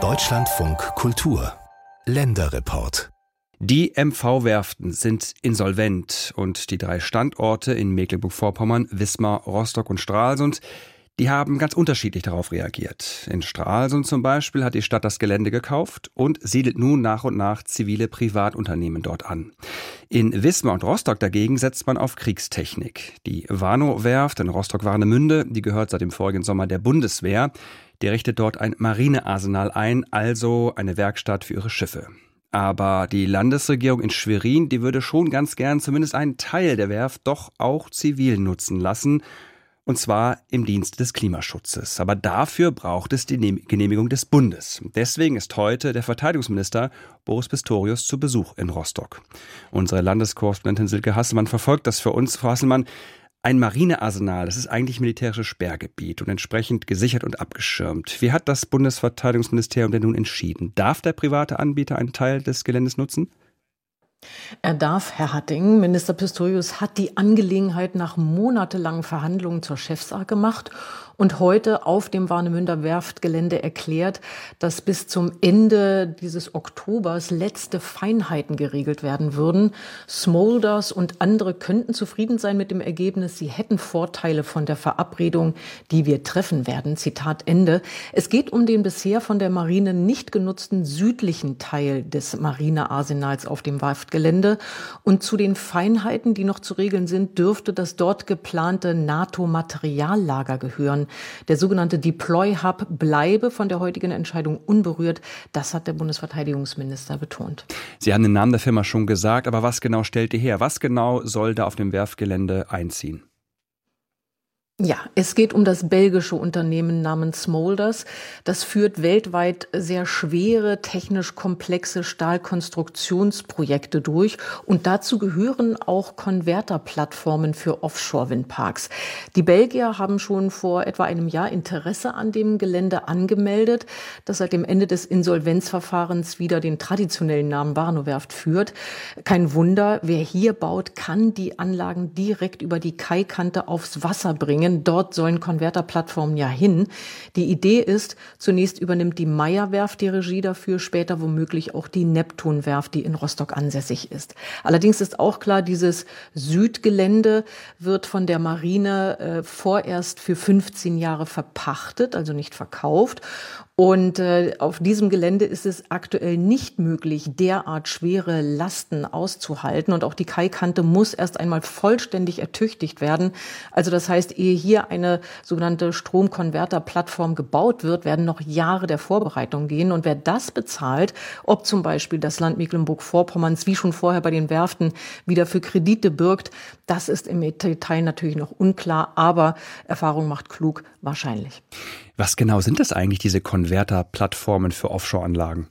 Deutschlandfunk Kultur Länderreport die MV-Werften sind insolvent und die drei Standorte in Mecklenburg-Vorpommern, Wismar, Rostock und Stralsund, die haben ganz unterschiedlich darauf reagiert. In Stralsund zum Beispiel hat die Stadt das Gelände gekauft und siedelt nun nach und nach zivile Privatunternehmen dort an. In Wismar und Rostock dagegen setzt man auf Kriegstechnik. Die Warnow-Werft in Rostock-Warnemünde, die gehört seit dem vorigen Sommer der Bundeswehr. Die richtet dort ein Marinearsenal ein, also eine Werkstatt für ihre Schiffe. Aber die Landesregierung in Schwerin, die würde schon ganz gern zumindest einen Teil der Werft doch auch zivil nutzen lassen. Und zwar im Dienst des Klimaschutzes. Aber dafür braucht es die Genehmigung des Bundes. Deswegen ist heute der Verteidigungsminister Boris Pistorius zu Besuch in Rostock. Unsere Landeskorrespondentin Silke Hasselmann verfolgt das für uns. Frau Hasselmann, ein Marinearsenal, das ist eigentlich militärisches Sperrgebiet und entsprechend gesichert und abgeschirmt. Wie hat das Bundesverteidigungsministerium denn nun entschieden? Darf der private Anbieter einen Teil des Geländes nutzen? Er darf, Herr Hatting. Minister Pistorius hat die Angelegenheit nach monatelangen Verhandlungen zur Chefsache gemacht und heute auf dem Warnemünder Werftgelände erklärt, dass bis zum Ende dieses Oktobers letzte Feinheiten geregelt werden würden. Smolders und andere könnten zufrieden sein mit dem Ergebnis. Sie hätten Vorteile von der Verabredung, die wir treffen werden. Zitat Ende. Es geht um den bisher von der Marine nicht genutzten südlichen Teil des Marinearsenals auf dem Werftgelände. Und zu den Feinheiten, die noch zu regeln sind, dürfte das dort geplante NATO-Materiallager gehören. Der sogenannte Deploy Hub bleibe von der heutigen Entscheidung unberührt. Das hat der Bundesverteidigungsminister betont. Sie haben den Namen der Firma schon gesagt, aber was genau stellt ihr her? Was genau soll da auf dem Werfgelände einziehen? Ja, es geht um das belgische Unternehmen namens Smolders. Das führt weltweit sehr schwere, technisch komplexe Stahlkonstruktionsprojekte durch. Und dazu gehören auch Konverterplattformen für Offshore-Windparks. Die Belgier haben schon vor etwa einem Jahr Interesse an dem Gelände angemeldet, das seit dem Ende des Insolvenzverfahrens wieder den traditionellen Namen Warnow-Werft führt. Kein Wunder, wer hier baut, kann die Anlagen direkt über die Kaikante aufs Wasser bringen bringen. Dort sollen Konverterplattformen ja hin. Die Idee ist, zunächst übernimmt die Meyer-Werft die Regie dafür, später womöglich auch die Neptun-Werft, die in Rostock ansässig ist. Allerdings ist auch klar, dieses Südgelände wird von der Marine äh, vorerst für 15 Jahre verpachtet, also nicht verkauft. Und äh, auf diesem Gelände ist es aktuell nicht möglich, derart schwere Lasten auszuhalten. Und auch die Kaikante muss erst einmal vollständig ertüchtigt werden. Also das heißt, ehe hier eine sogenannte Stromkonverterplattform gebaut wird, werden noch Jahre der Vorbereitung gehen. Und wer das bezahlt, ob zum Beispiel das Land Mecklenburg-Vorpommerns, wie schon vorher bei den Werften, wieder für Kredite birgt, das ist im Detail natürlich noch unklar. Aber Erfahrung macht klug, wahrscheinlich. Was genau sind das eigentlich, diese Konverter-Plattformen für Offshore-Anlagen?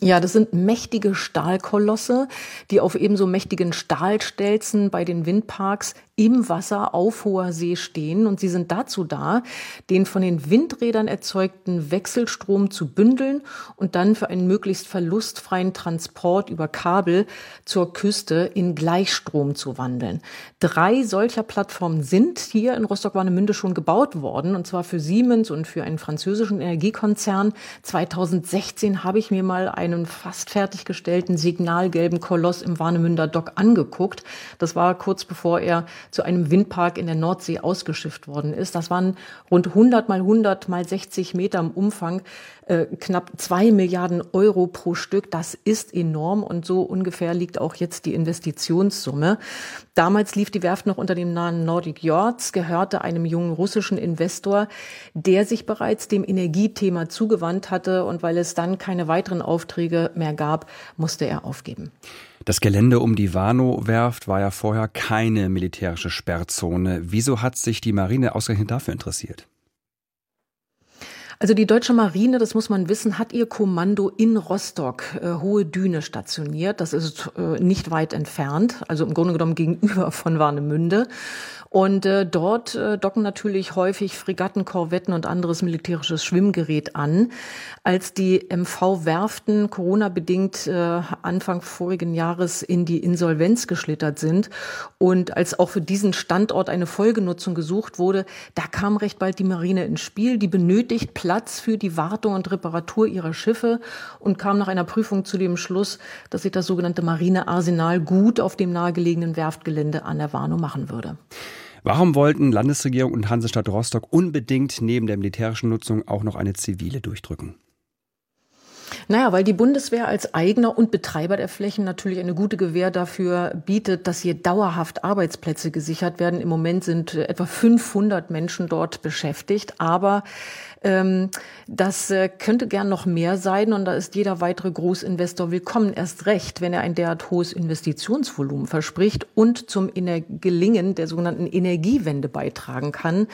Ja, das sind mächtige Stahlkolosse, die auf ebenso mächtigen Stahlstelzen bei den Windparks im Wasser auf hoher See stehen und sie sind dazu da, den von den Windrädern erzeugten Wechselstrom zu bündeln und dann für einen möglichst verlustfreien Transport über Kabel zur Küste in Gleichstrom zu wandeln. Drei solcher Plattformen sind hier in Rostock-Warnemünde schon gebaut worden und zwar für Siemens und für einen französischen Energiekonzern. 2016 habe ich mir mal einen fast fertiggestellten signalgelben Koloss im Warnemünder Dock angeguckt. Das war kurz bevor er zu einem Windpark in der Nordsee ausgeschifft worden ist. Das waren rund 100 mal 100 mal 60 Meter im Umfang, äh, knapp zwei Milliarden Euro pro Stück. Das ist enorm und so ungefähr liegt auch jetzt die Investitionssumme. Damals lief die Werft noch unter dem Namen Nordic Yachts, gehörte einem jungen russischen Investor, der sich bereits dem Energiethema zugewandt hatte und weil es dann keine weiteren Aufträge mehr gab, musste er aufgeben. Das Gelände um die Warnow-Werft war ja vorher keine militärische Sperrzone. Wieso hat sich die Marine ausgerechnet dafür interessiert? Also die deutsche Marine, das muss man wissen, hat ihr Kommando in Rostock, äh, Hohe Düne, stationiert. Das ist äh, nicht weit entfernt, also im Grunde genommen gegenüber von Warnemünde. Und äh, dort äh, docken natürlich häufig Fregatten, Korvetten und anderes militärisches Schwimmgerät an. Als die MV-Werften Corona-bedingt äh, Anfang vorigen Jahres in die Insolvenz geschlittert sind und als auch für diesen Standort eine Folgenutzung gesucht wurde, da kam recht bald die Marine ins Spiel. Die benötigt Platz für die Wartung und Reparatur ihrer Schiffe und kam nach einer Prüfung zu dem Schluss, dass sich das sogenannte Marinearsenal gut auf dem nahegelegenen Werftgelände an der Warnow machen würde. Warum wollten Landesregierung und Hansestadt Rostock unbedingt neben der militärischen Nutzung auch noch eine zivile durchdrücken? Naja, weil die Bundeswehr als Eigner und Betreiber der Flächen natürlich eine gute Gewähr dafür bietet, dass hier dauerhaft Arbeitsplätze gesichert werden. Im Moment sind etwa 500 Menschen dort beschäftigt, aber ähm, das äh, könnte gern noch mehr sein und da ist jeder weitere Großinvestor willkommen. Erst recht, wenn er ein derart hohes Investitionsvolumen verspricht und zum Gelingen der sogenannten Energiewende beitragen kann.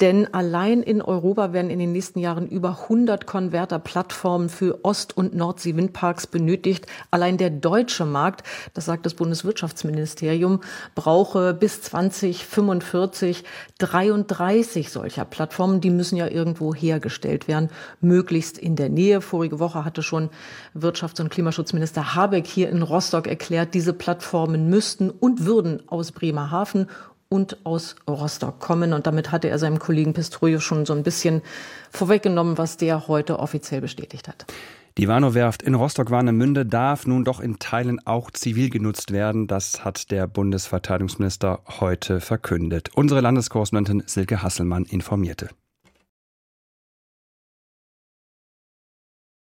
Denn allein in Europa werden in den nächsten Jahren über 100 Konverterplattformen für Ost- und Nordsee-Windparks benötigt. Allein der deutsche Markt, das sagt das Bundeswirtschaftsministerium, brauche bis 2045 33 solcher Plattformen. Die müssen ja irgendwo hergestellt werden, möglichst in der Nähe. Vorige Woche hatte schon Wirtschafts- und Klimaschutzminister Habeck hier in Rostock erklärt, diese Plattformen müssten und würden aus Bremerhaven und aus Rostock kommen. Und damit hatte er seinem Kollegen Pistorius schon so ein bisschen vorweggenommen, was der heute offiziell bestätigt hat. Die Warnow-Werft in Rostock-Warnemünde darf nun doch in Teilen auch zivil genutzt werden. Das hat der Bundesverteidigungsminister heute verkündet. Unsere Landeskorrespondentin Silke Hasselmann informierte.